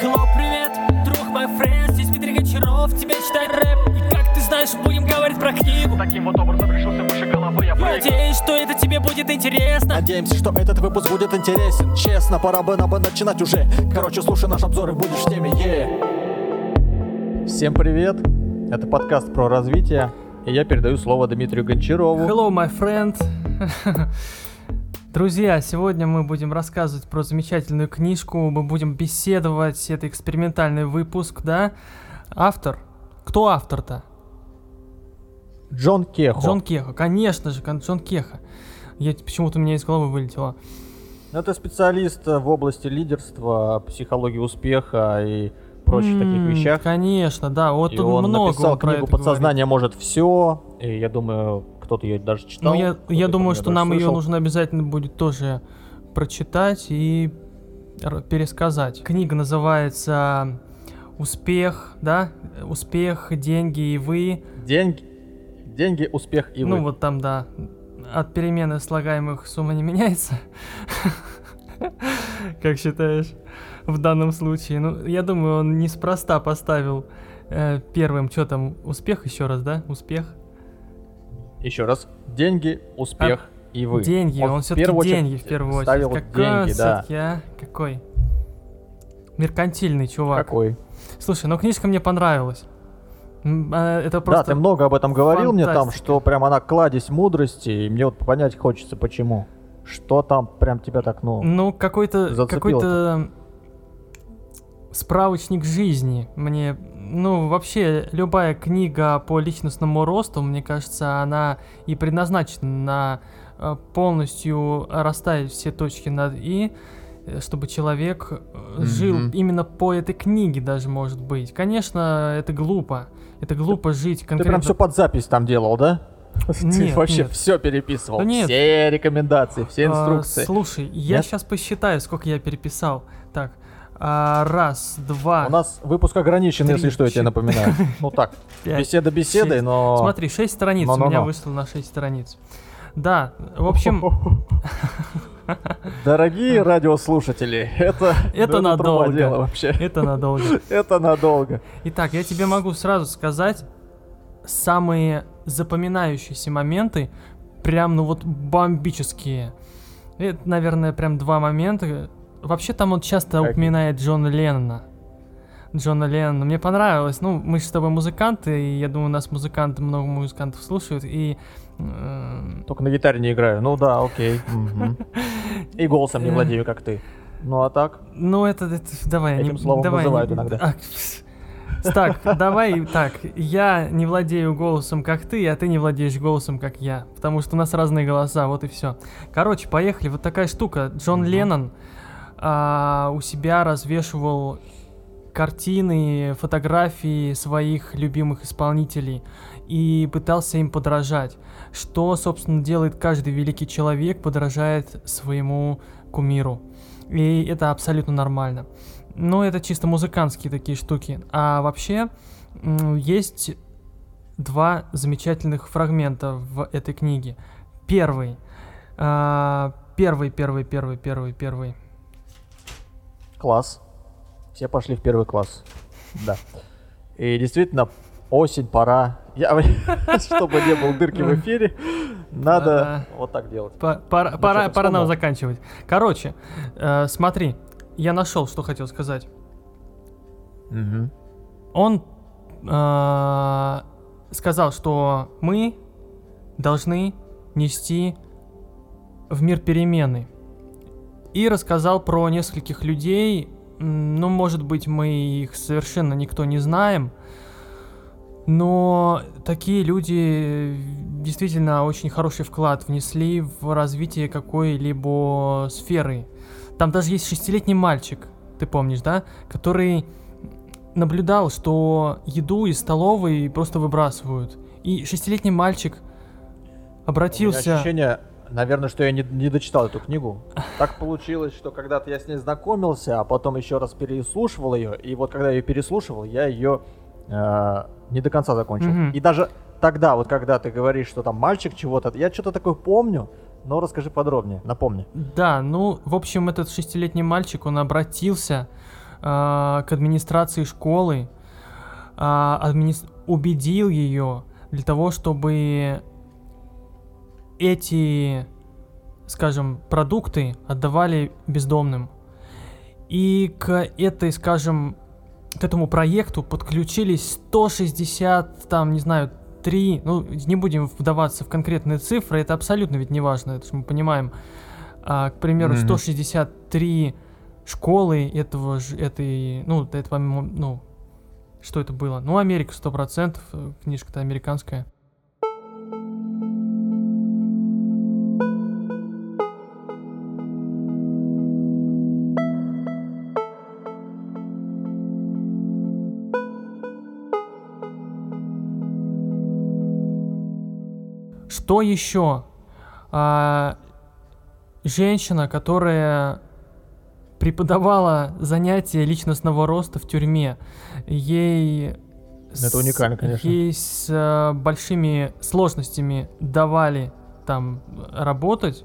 Hello, привет, друг мой френд Здесь Дмитрий Гончаров, тебе читает рэп. И как ты знаешь, будем говорить про книгу. Таким вот образом решился выше головы я прыгну Надеюсь, что это тебе будет интересно. Надеемся, что этот выпуск будет интересен. Честно, пора бы нам бы начинать уже. Короче, слушай наш обзор и будешь в теме, е Всем привет, это подкаст про развитие. И я передаю слово Дмитрию Гончарову. Hello, my friend. Друзья, сегодня мы будем рассказывать про замечательную книжку, мы будем беседовать, это экспериментальный выпуск, да? Автор? Кто автор-то? Джон Кехо Джон Кеха, конечно же, Джон Кеха. Я, почему-то у меня из головы вылетело. Ну, Это специалист в области лидерства, психологии успеха и прочих таких М, вещах Конечно, да, вот И он много написал он книгу это говорит. «Подсознание может все», и я думаю, кто-то ее даже читал. Ну, я, я думаю, что нам ее слышал. нужно обязательно будет тоже прочитать и пересказать. Книга называется «Успех», да? «Успех, деньги и вы». Деньги, деньги, успех и ну, вы. вот там, да. От перемены слагаемых сумма не меняется. Как считаешь в данном случае? Ну, я думаю, он неспроста поставил э, первым, что там, успех еще раз, да? Успех. Еще раз. Деньги, успех и вы. Деньги, он, в все-таки деньги в первую очередь. ставил Какой он деньги, да. всё-таки, а? Какой? Меркантильный чувак. Какой? Слушай, ну книжка мне понравилась. А, Это Да, просто... ты много об этом говорил мне там, фантастика. что прям она кладезь мудрости, и мне вот понять хочется, почему. Что там прям тебя так, ну... Ну, какой-то... Какой-то справочник жизни. Мне... Ну, вообще, любая книга по личностному росту, мне кажется, она и предназначена на э, полностью расставить все точки над «и», э, чтобы человек э, жил именно по этой книге даже, может быть. Конечно, это глупо. Это глупо жить Ты конкретно... прям все под запись там делал, да? Ты Нет, вообще нет. все переписывал. Да нет. Все рекомендации, все А, инструкции. слушай, я сейчас посчитаю, сколько я переписал. А, раз, два, У нас выпуск ограничен, три, если что, я тебе напоминаю. Ну так, беседа беседой, но... Смотри, шесть страниц у меня вышло на шесть страниц. Да, в общем, Дорогие радиослушатели, это... Это надолго. дело вообще. это надолго. Это надолго. Итак, я тебе могу сразу сказать самые запоминающиеся моменты, прям, ну вот, бомбические. Это, наверное, прям два момента. Вообще там он часто Какие? упоминает Джона Леннона. Джона Леннона. Мне понравилось. Ну, мы же с тобой музыканты, и я думаю, нас музыканты, много музыкантов слушают, и... эм, Только на гитаре не играю. Ну да, окей. И голосом не Э. владею, как ты. Ну а так? Ну, это, это- давай. Этим не- словом давай, называют не- иногда. А. Так, давай так. Я не владею голосом, как ты, а ты не владеешь голосом, как я. Потому что у нас разные голоса, вот и все. Короче, поехали. Вот такая штука. Джон Мгм. Леннон а, у себя развешивал картины, фотографии своих любимых исполнителей и пытался им подражать. Что, собственно, делает каждый великий человек, подражает своему кумиру. И это абсолютно нормально. Но это чисто музыкантские такие штуки. А вообще есть два замечательных фрагмента в этой книге. Первый. а, Первый, первый, первый, первый, первый. Класс. Все пошли в первый класс. Да. И действительно, осень, пора. Я, чтобы не было дырки в эфире, надо вот так делать. Пора, пора, пора нам заканчивать. Короче, э, смотри, я нашел, что хотел сказать. Мгм. Он э, сказал, что мы должны нести в мир перемены. И рассказал про нескольких людей. Ну, может быть, мы их совершенно никто не знаем. Но такие люди действительно очень хороший вклад внесли в развитие какой-либо сферы. Там даже есть шестилетний мальчик, ты помнишь, да? Который наблюдал, что еду из столовой просто выбрасывают. И шестилетний мальчик У меня обратился... ощущение, наверное, что я не, не дочитал эту книгу. Так получилось, что когда-то я с ней знакомился, а потом еще раз переслушивал ее, и вот когда я ее переслушивал, я ее э, не до конца закончил. Мгм. И даже тогда, вот когда ты говоришь, что там мальчик чего-то, я что-то такое помню, но расскажи подробнее, напомни. Да, ну, в общем, этот шестилетний мальчик, он обратился а, к администрации школы, а, админис- убедил ее для того, чтобы эти, скажем, продукты отдавали бездомным. И к этой, скажем, к этому проекту подключились 160, там, не знаю, 3, ну, не будем вдаваться в конкретные цифры, это абсолютно ведь не важно, это же мы понимаем. А, к примеру, Мгм. 163 школы этого же, этой, ну, это, по-моему, ну, что это было? Ну, Америка, 100%, э, книжка-то американская. Что еще? А, женщина, которая преподавала занятия личностного роста в тюрьме, ей Это с- уникально, конечно. Ей с э, большими сложностями давали там работать.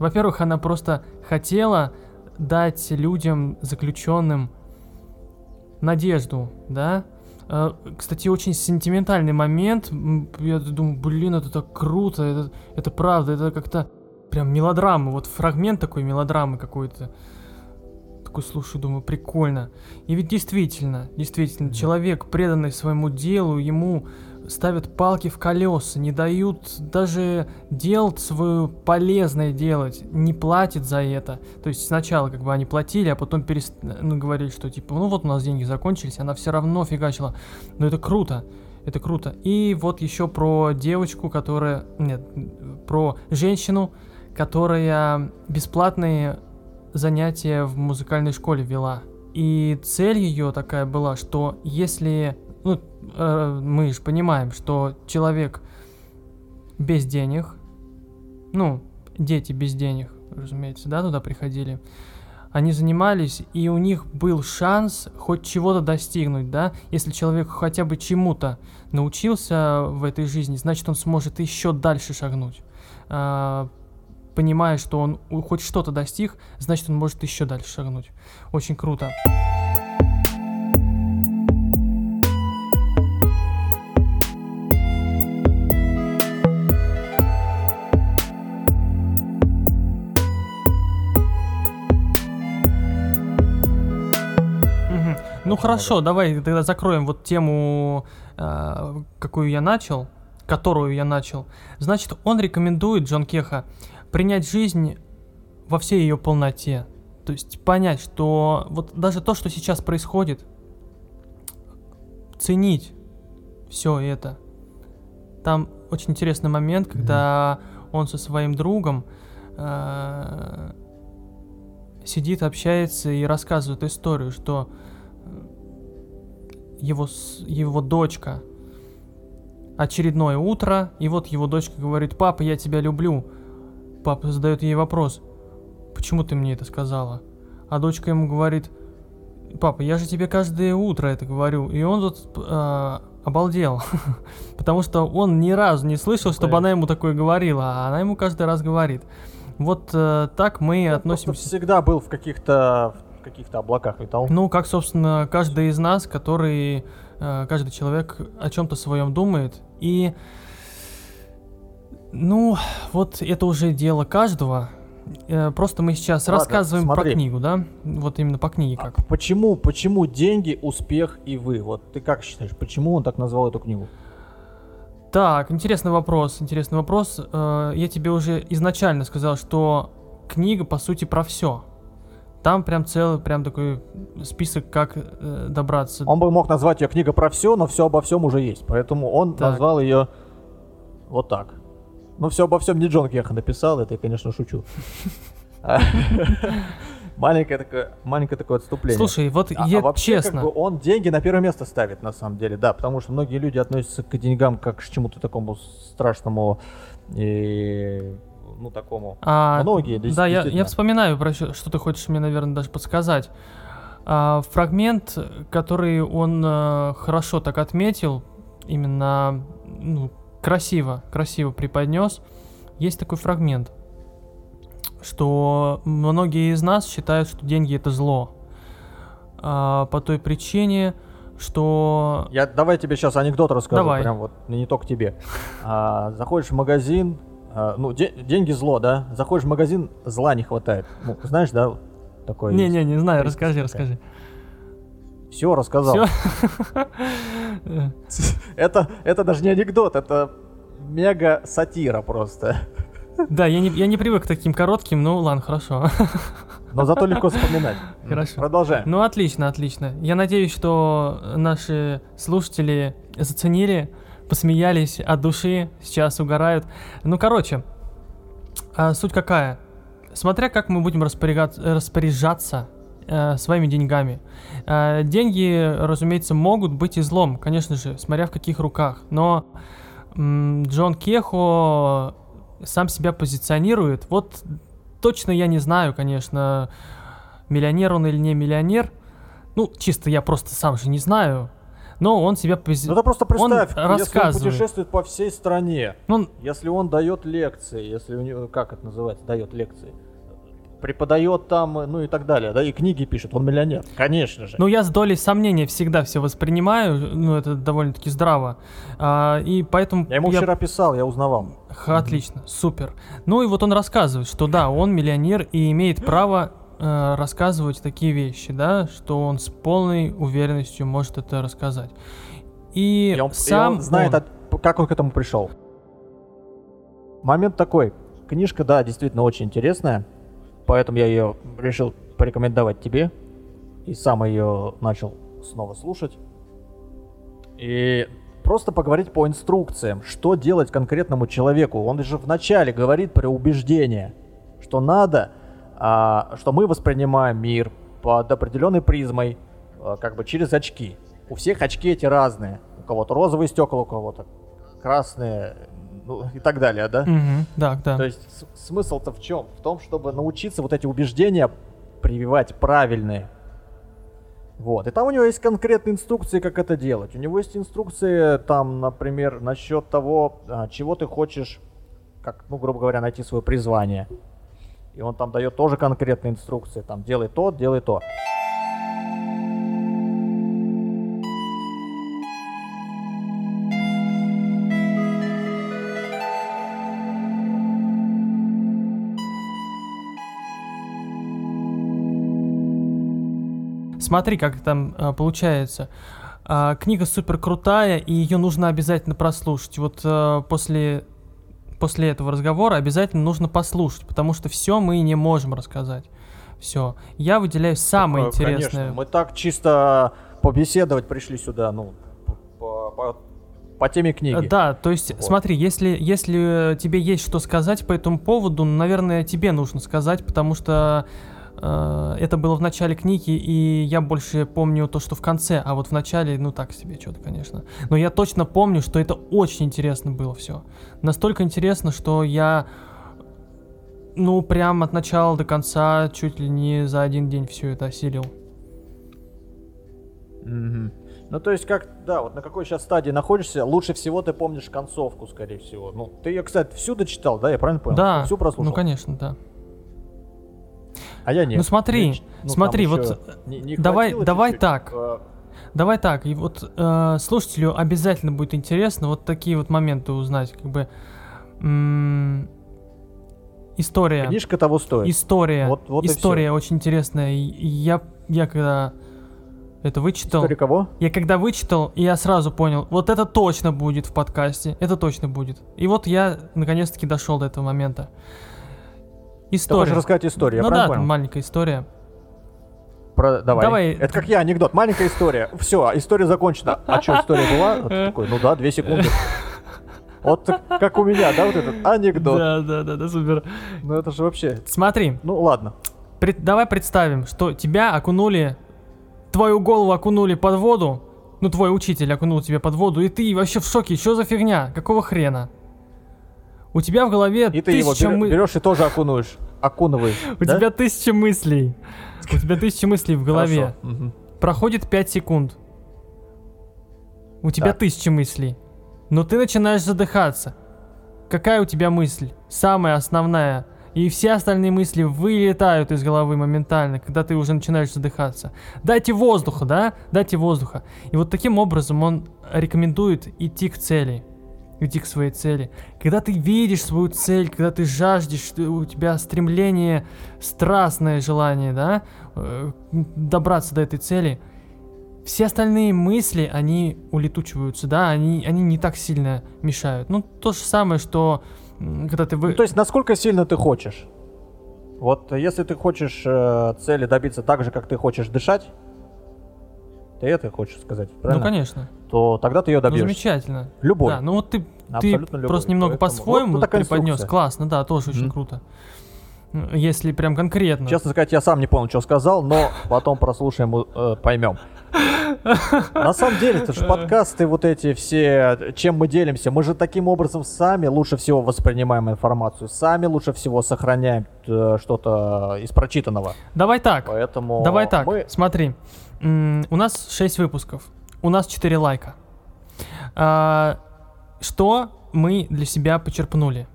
Во-первых, она просто хотела дать людям, заключенным, надежду, да. Э, Кстати, очень сентиментальный момент. Я думаю, блин, это так круто, это, это правда, это как-то прям мелодрама. Вот фрагмент такой мелодрамы какой-то. Такой слушаю, думаю, прикольно. И ведь действительно, действительно, Мгм. человек, преданный своему делу, ему ставят палки в колеса, не дают даже делать свое полезное делать, не платят за это. То есть сначала как бы они платили, а потом перест... ну, говорили, что типа, ну вот у нас деньги закончились, она все равно фигачила. Но это круто, это круто. И вот еще про девочку, которая... Нет, про женщину, которая бесплатные занятия в музыкальной школе вела. И цель ее такая была, что если, ну, э, мы же понимаем, что человек без денег, ну, дети без денег, разумеется, да, туда приходили, они занимались, и у них был шанс хоть чего-то достигнуть, да, если человек хотя бы чему-то научился в этой жизни, значит, он сможет еще дальше шагнуть. А, понимая, что он хоть что-то достиг, значит, он может еще дальше шагнуть. Очень круто. Ну хорошо, давай тогда закроем вот тему, э, какую я начал, которую я начал. Значит, он рекомендует, Джон Кеха, принять жизнь во всей ее полноте. То есть понять, что вот даже то, что сейчас происходит, ценить все это. Там очень интересный момент, когда он со своим другом э, сидит, общается и рассказывает историю, что его, его дочка очередное утро, и вот его дочка говорит, папа, я тебя люблю. Папа задает ей вопрос, почему ты мне это сказала? А дочка ему говорит, папа, я же тебе каждое утро это говорю. И он тут э, обалдел, потому что он ни разу не слышал, чтобы она ему такое говорила, а она ему каждый раз говорит. Вот э, так мы Он относимся. всегда был в каких-то в каких-то облаках летал. Ну, как, собственно, каждый из нас, который, э, каждый человек о чем-то своем думает. И, ну, вот это уже дело каждого. Э, просто мы сейчас Ладно, рассказываем про смотри. книгу, да? Вот именно по книге А как. почему, почему деньги, успех и вы? Вот ты как считаешь, почему он так назвал эту книгу? Так, интересный вопрос, интересный вопрос. Э, я тебе уже изначально сказал, что книга, по сути, про все. Там прям целый, прям такой список, как э, добраться. Он бы мог назвать ее книга про все, но все обо всем уже есть. Поэтому он Так. назвал ее вот так. Ну, все обо всем не Джон Кеха написал, это я, конечно, шучу. Маленькое такое, маленькое такое отступление. Слушай, вот А- а я вообще, как честно. бы, он деньги на первое место ставит, на самом деле, да, потому что многие люди относятся к деньгам как к чему-то такому страшному и, ну, такому. А, Многие, Да, я, я вспоминаю, про что, ты хочешь мне, наверное, даже подсказать. А, фрагмент, который он э, хорошо так отметил, именно ну, красиво, красиво преподнес. Есть такой фрагмент, что многие из нас считают, что деньги это зло. а, по той причине, что... Я, давай тебе сейчас анекдот расскажу, Давай. прям вот, не только тебе. А, заходишь в магазин, а, ну, де- деньги зло, да? Заходишь в магазин, зла не хватает. Ну, знаешь, да, вот такое Не-не, не знаю, Присказка расскажи, расскажи. Все рассказал. Это, это даже не анекдот, это мега сатира просто. Да, я не, я не привык к таким коротким, ну ладно, хорошо. Но зато легко вспоминать. Хорошо. Продолжаем. Ну, отлично, отлично. Я надеюсь, что наши слушатели заценили, посмеялись от души, сейчас угорают. Ну, короче, а, суть какая? Смотря как мы будем распоряжаться э, своими деньгами. Э, деньги, разумеется, могут быть и злом, конечно же, смотря в каких руках. Но м, Джон Кехо сам себя позиционирует. Вот точно я не знаю, конечно, миллионер он или не миллионер. Ну, чисто я просто сам же не знаю. Но он себя пози... Ну, ты просто представь, если он путешествует по всей стране, Ну, если он дает лекции, если у него, как это называется, дает лекции, преподает там, ну и так далее, да, и книги пишет, он миллионер, конечно же. Ну, я с долей сомнения всегда все воспринимаю, ну, это довольно-таки здраво. А, и поэтому... я ему вчера писал, я узнавал. Х, Отлично, супер. Ну и вот он рассказывает, что да, он миллионер и имеет право э, рассказывать такие вещи, да, что он с полной уверенностью может это рассказать. И, И он, и сам он знает, он- от- как он к этому пришел. Момент такой. Книжка, да, действительно очень интересная, поэтому я ее решил порекомендовать тебе. И сам ее начал снова слушать. И просто поговорить по инструкциям, что делать конкретному человеку. Он же вначале говорит про убеждение, что надо, что мы воспринимаем мир под определенной призмой, а, как бы через очки. У всех очки эти разные. У кого-то розовые стекла, у кого-то красные, ну и так далее, да? Мгм, да, да. То есть смысл-то в чем? В том, чтобы научиться вот эти убеждения прививать правильные. Вот. И там у него есть конкретные инструкции, как это делать. У него есть инструкции, там, например, насчет того, а, чего ты хочешь, как, ну, грубо говоря, найти свое призвание. И он там дает тоже конкретные инструкции. Там, делай то, делай то. Смотри, как там а, получается. А, книга супер крутая, и ее нужно обязательно прослушать. Вот а, после, после этого разговора обязательно нужно послушать, потому что все мы не можем рассказать. Все. Я выделяю самое Э, интересное. Конечно, мы так чисто побеседовать пришли сюда, ну, по, по- по теме книги. Да, то есть, Вот. смотри, если, если тебе есть что сказать по этому поводу, наверное, тебе нужно сказать, потому что это было в начале книги, и я больше помню то, что в конце, а вот в начале, ну так себе что-то, конечно. Но я точно помню, что это очень интересно было все. Настолько интересно, что я, ну, прям от начала до конца чуть ли не за один день все это осилил. Мгм. Ну, то есть, как, да, вот на какой сейчас стадии находишься, лучше всего ты помнишь концовку, скорее всего. Ну, ты ее, кстати, всю дочитал, да, я правильно понял? Да, Всю прослушал? ну, конечно, да. А я нет. Ну, смотри, Мне ч- ну, смотри, вот, не- не давай- давай чуть-чуть, так. э, Давай так, и вот э, слушателю обязательно будет интересно вот такие вот моменты узнать, как бы м, история, Книжка того стоит. история, Вот- вот история очень интересная. Я я когда это вычитал, История кого? я когда вычитал, я сразу понял, вот это точно будет в подкасте, это точно будет. И вот я наконец-таки дошел до этого момента. Ты хочешь История. рассказать историю, я ну да, правильно там понял? маленькая история. Про- Давай. Давай. Это как я, анекдот. Маленькая история. Все, история закончена. А что, история была? Вот ты такой, ну да, две секунды. Вот как у меня, да, вот этот анекдот. Да, да, да, да, супер. Ну это же вообще... Смотри, Ну ладно. Пред- давай представим, что тебя окунули, твою голову окунули под воду, ну твой учитель окунул тебя под воду, и ты вообще в шоке, что за фигня, какого хрена? У тебя в голове И ты его берё- мы- берешь и тоже окунуешь. Окунываешь. У да? тебя тысяча мыслей. У тебя тысяча мыслей в голове. Мгм. Проходит 5 секунд. У тебя Так. тысяча мыслей. Но ты начинаешь задыхаться. Какая у тебя мысль? Самая основная. И все остальные мысли вылетают из головы моментально, когда ты уже начинаешь задыхаться. Дайте воздуха, да? Дайте воздуха. И вот таким образом он рекомендует идти к цели. Идти к своей цели. Когда ты видишь свою цель, когда ты жаждешь, у тебя стремление, страстное желание, да, э, добраться до этой цели, все остальные мысли, они улетучиваются, да, они, они не так сильно мешают. Ну, то же самое, что когда ты... Вы... Ну, то есть, насколько сильно ты хочешь? Вот если ты хочешь э, цели добиться так же, как ты хочешь дышать, ты это хочешь сказать, правильно? ну, конечно. То тогда ты ее Ну, добьешься. замечательно. Любой. Да, ну вот ты, ты любой. просто немного Поэтому по-своему вот такая преподнес. Классно, да, тоже очень Мгм. круто. Ну, Если прям конкретно. Честно сказать, я сам не понял, что сказал, но потом прослушаем, э, поймем. На самом деле, это же подкасты вот эти все, чем мы делимся, мы же таким образом сами лучше всего воспринимаем информацию, сами лучше всего сохраняем э, что-то из прочитанного. Давай так. Поэтому Давай так, мы- смотри. У нас 6 выпусков. У нас 4 лайка. А, Что мы для себя почерпнули?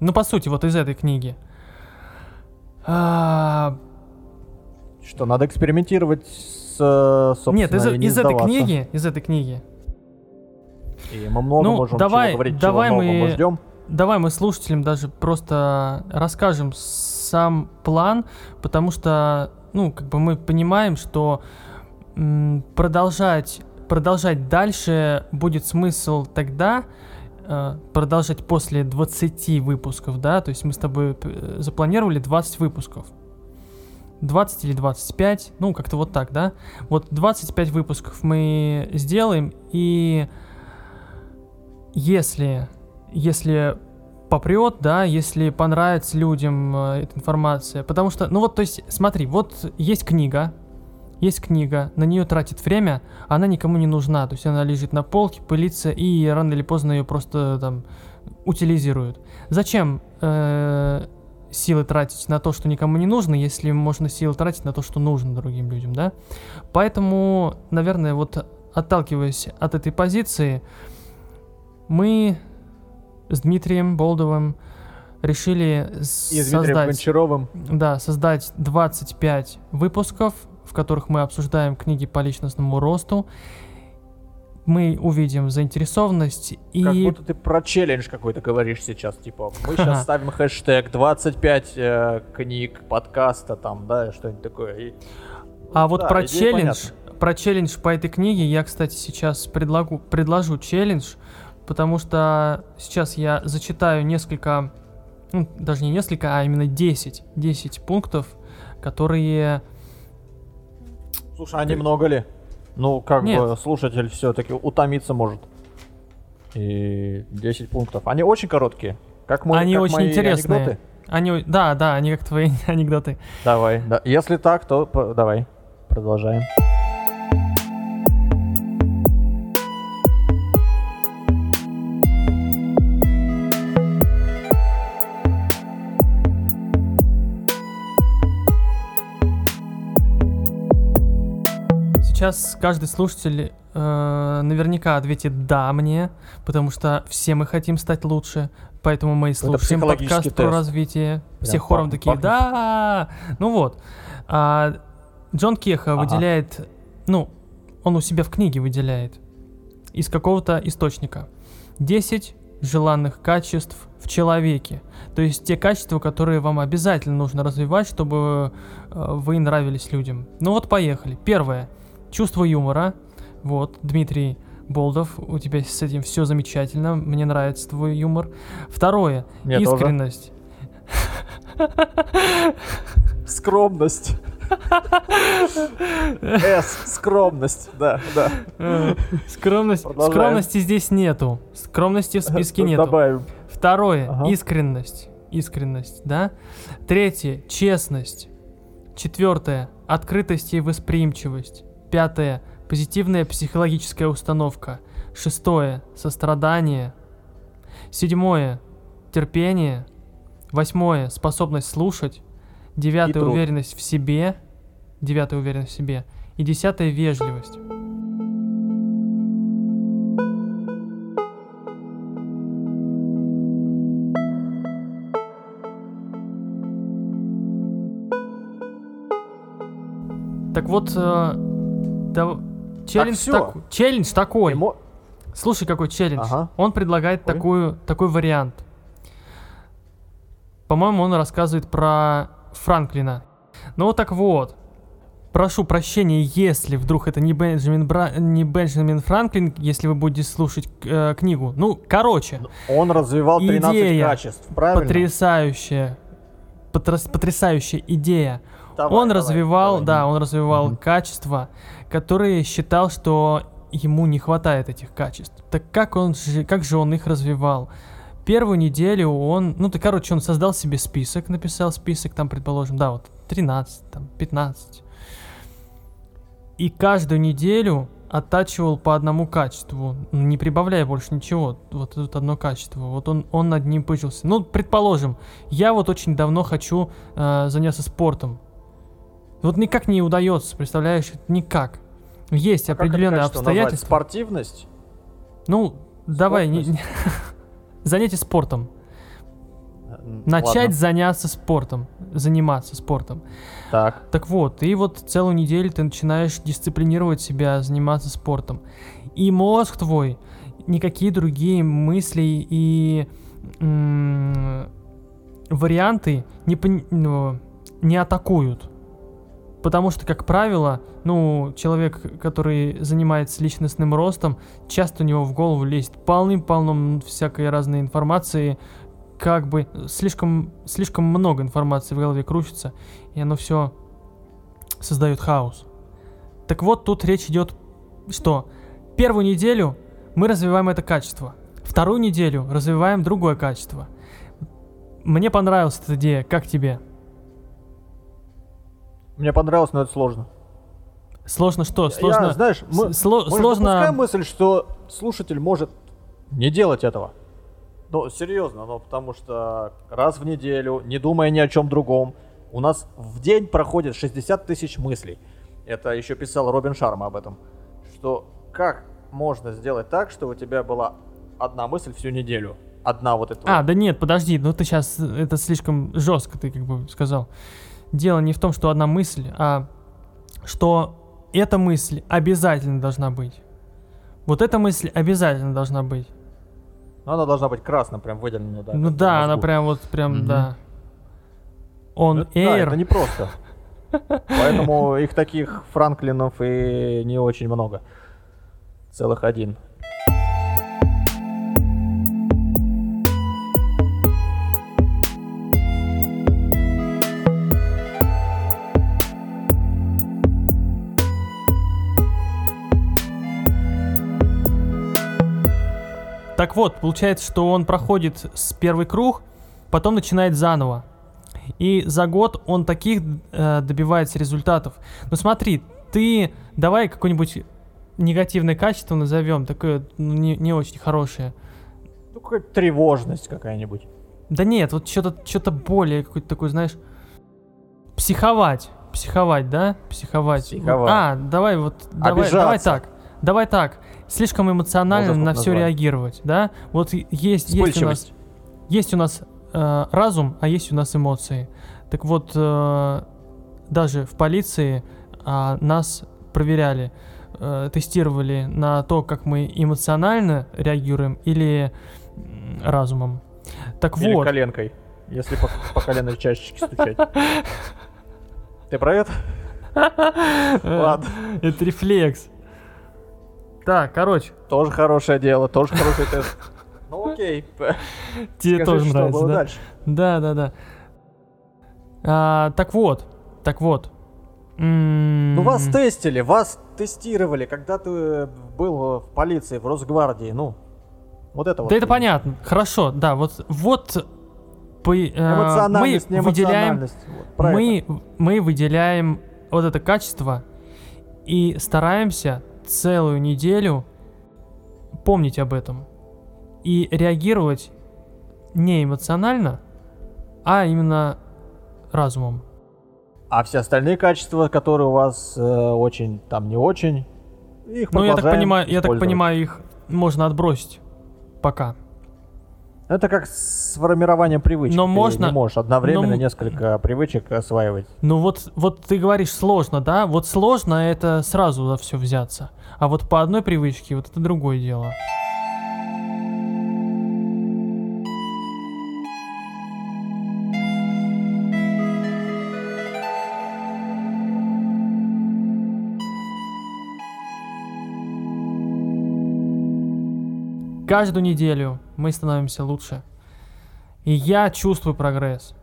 Ну, по сути, вот из этой книги. А, Что, надо экспериментировать с, э, собственно, Нет, из, не из этой книги, из этой книги. И мы много Ну, можем давай- чего говорить, давай чего мы- мы ждем. Давай мы слушателям даже просто расскажем сам план, потому что, ну, как бы мы понимаем, что продолжать, продолжать дальше будет смысл тогда, э, продолжать после 20 выпусков, да, то есть мы с тобой э, запланировали 20 выпусков. 20 или 25, ну, как-то вот так, да? Вот 25 выпусков мы сделаем, и если, если попрет, да, если понравится людям э, эта информация, потому что, ну вот, то есть, смотри, вот есть книга, есть книга, на нее тратит время, она никому не нужна, то есть она лежит на полке, пылится, и рано или поздно ее просто там утилизируют. Зачем э, силы тратить на то, что никому не нужно, если можно силы тратить на то, что нужно другим людям, да? Поэтому, наверное, вот отталкиваясь от этой позиции, мы с Дмитрием Болдовым решили И с Дмитрием создать, Гончаровым. да, создать 25 выпусков, в которых мы обсуждаем книги по личностному росту. Мы увидим заинтересованность и... Как будто ты про челлендж какой-то говоришь сейчас, типа, мы сейчас ставим хэштег 25 э, книг подкаста, там, да, что-нибудь такое. И А вот Да, про челлендж, про челлендж по этой книге я, кстати, сейчас предлагу, предложу челлендж, потому что сейчас я зачитаю ннесколько, ну, даже не несколько, а именно 10, 10 пунктов, которые... Слушай, а немного ли? Ну, как Нет. бы слушатель все-таки утомиться может. И 10 пунктов. Они очень короткие. Как мой, они как очень мои интересные. анекдоты. Они, да, да, они как твои анекдоты. Давай, да. Если так, то давай. Продолжаем. Сейчас каждый слушатель э, наверняка ответит «да» мне, потому что все мы хотим стать лучше, поэтому мы и слушаем подкаст про тест. развитие. Все Прям хором пахнет, такие. «да». Ну вот. А, Джон Кеха Ага. выделяет, ну, он у себя в книге выделяет из какого-то источника 10 желанных качеств в человеке. То есть те качества, которые вам обязательно нужно развивать, чтобы э, вы нравились людям. Ну вот поехали. Первое. Чувство юмора. Вот, Дмитрий Болдов, у тебя с этим все замечательно. Мне нравится твой юмор. Второе. Мне искренность. Скромность. С. Скромность. Да, да. Э, Скромность. Скромности здесь нету. Скромности в списке нету. Добавим. Второе, Ага. искренность. Искренность, да? Третье, честность. Четвертое, открытость и восприимчивость. Пятое. Позитивная психологическая установка. Шестое. Сострадание. Седьмое. Терпение. Восьмое. Способность слушать. Девятое. Уверенность в себе. Девятое. Уверенность в себе. И десятое. Вежливость. Так вот, э, да- челлендж, всё. так- челлендж такой. Эмо- Слушай, какой челлендж. Ага. Он предлагает Ой. такую, такой вариант. По-моему, он рассказывает про Франклина. Ну вот так вот. Прошу прощения, если вдруг это не Бенджамин, Бра- не Бенджамин Франклин, если вы будете слушать э, книгу. Ну, короче, Он развивал 13 Идея качеств, правильно? потрясающая, потряс- потрясающая идея. Давай, он давай, развивал, давай. да, он развивал Мгм. качества, которые считал, что ему не хватает этих качеств. Так как он же, как же он их развивал? Первую неделю он, ну, то, короче, он создал себе список, написал список, там, предположим, да, вот 13, там, 15. И каждую неделю оттачивал по одному качеству, не прибавляя больше ничего, вот тут одно качество. Вот он, он над ним пыжился. Ну, предположим, я вот очень давно хочу э, заняться спортом. Вот никак не удается, представляешь, никак. Есть А как это определенные обстоятельства. Спортивность? Ну, давай, не- Спортность? занятие спортом. Начать ладно. заняться спортом, заниматься спортом. Так. Так вот, и вот целую неделю ты начинаешь дисциплинировать себя, заниматься спортом. И мозг твой никакие другие мысли и м, варианты не, пон- ну, не атакуют. Потому что, как правило, ну, человек, который занимается личностным ростом, часто у него в голову лезет полным-полно всякой разной информации, как бы слишком, слишком много информации в голове крутится, и оно все создает хаос. Так вот, тут речь идет, что первую неделю мы развиваем это качество, вторую неделю развиваем другое качество. Мне понравилась эта идея, как тебе? Мне понравилось, но это сложно. Сложно что? Сложно. Я, знаешь, мы, сло- мы же сложно. мысль, что слушатель может не делать этого. Ну, серьезно, ну, потому что раз в неделю, не думая ни о чем другом, у нас в день проходит 60 тысяч мыслей. Это еще писал Робин Шарма об этом. Что как можно сделать так, чтобы у тебя была одна мысль всю неделю? Одна вот эта. А, да нет, подожди, ну ты сейчас это слишком жестко ты как бы сказал. Дело не в том, что одна мысль, а что эта мысль обязательно должна быть. Вот эта мысль обязательно должна быть. Но она должна быть красным, прям выделена. Да, ну да, она прям вот прям, Мгм. да. Он Ну, это- да, air. это непросто. Поэтому их таких Франклинов и не очень много. Целых один. Так вот, получается, что он проходит с первый круг, потом начинает заново. И за год он таких э, добивается результатов. Ну смотри, ты давай какое-нибудь негативное качество назовем, такое ну, не, не очень хорошее. Ну, какая-то тревожность какая-нибудь. Да нет, вот что-то что более какой-то такой, знаешь, психовать. Психовать, да? Психовать. Психовать. А, давай вот, давай, Обижаться. давай так. Давай так. Слишком эмоционально Можно на все реагировать, да? Вот есть, есть у нас, есть у нас э, разум, а есть у нас эмоции. Так вот, э, даже в полиции а, нас проверяли, э, тестировали на то, как мы эмоционально реагируем или разумом. Так Или вот, коленкой. Если по, по коленной чашечке стучать. Ты про это? Ладно. это рефлекс. Так, короче, Тоже хорошее дело, тоже хороший тест. Ну окей. тебе тоже нравится, да? Да, да, да. А, так вот, так вот. М, Ну вас тестили, вас тестировали, когда ты был в полиции, в Росгвардии, ну. Вот это вот. Да это понятно. Хорошо, да, вот, вот по- э, Эмоциональность, мы выделяем. Вот, это. мы, мы выделяем вот это качество и стараемся целую неделю помнить об этом и реагировать не эмоционально, а именно разумом. А все остальные качества, которые у вас э, очень, там не очень, их Ну, я так понимаю, я так понимаю, их можно отбросить пока. Это как с формированием привычек. Но Ты можно- не можешь одновременно но- несколько привычек осваивать. Ну вот, вот ты говоришь сложно, да? Вот сложно это сразу за все взяться. А вот по одной привычке, вот это другое дело. Каждую неделю мы становимся лучше. И я чувствую прогресс.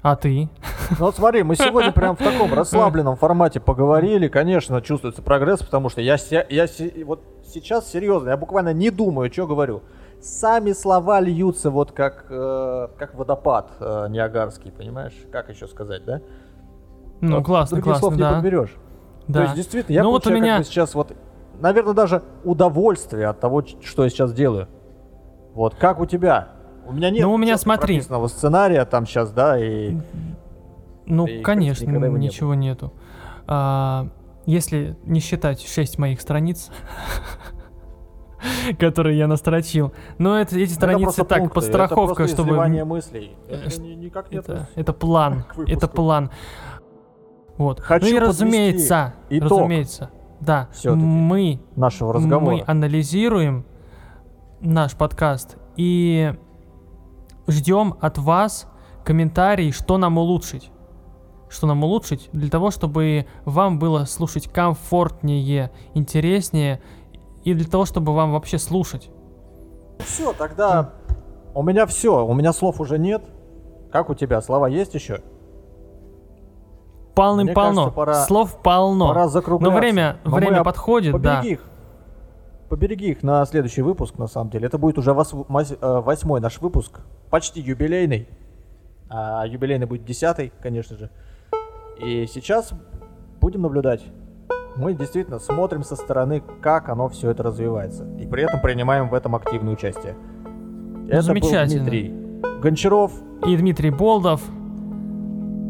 А ты? Ну вот смотри, мы сегодня прям в таком расслабленном формате поговорили. Конечно, чувствуется прогресс, потому что я, се- я се- вот сейчас серьезно, я буквально не думаю, что говорю. Сами слова льются вот как, э, как водопад э, Ниагарский, понимаешь? Как еще сказать, да? Ну, Вот классно, других слов классно, не да. подберешь. да. То есть, действительно, я Ну, вот у меня- сейчас вот, наверное, даже удовольствие от того, что я сейчас делаю. Вот, как у тебя? У меня нет Ну, у меня, смотри. прописанного сценария там сейчас, да, и... Ну, И, конечно, никогда его не ничего нету. А, если не считать 6 моих страниц, которые я настрочил. Но это, эти Это страницы просто так, пункты, подстраховка, это чтобы... мыслей. э, Это ни- никак не Это, это план. Это план. Вот. Хочу ну и разумеется, итог разумеется, да, мы, нашего мы разговора. анализируем наш подкаст и ждем от вас комментарий, что нам улучшить. Что нам улучшить для того, чтобы вам было слушать комфортнее, интереснее и для того, чтобы вам вообще слушать. Все, тогда у меня все. У меня слов уже нет. Как у тебя? Слова есть еще? Полным-полно. пора- Слов полно. Пора закругляться. Но время, Но мы время об- подходит, да. Побереги их. Побереги их на следующий выпуск, на самом деле. Это будет уже вос- э, восьмой наш выпуск. Почти юбилейный. А юбилейный будет десятый, конечно же. И сейчас будем наблюдать. Мы действительно смотрим со стороны, как оно все это развивается. И при этом принимаем в этом активное участие. это был замечательно. Дмитрий Гончаров. И Дмитрий Болдов.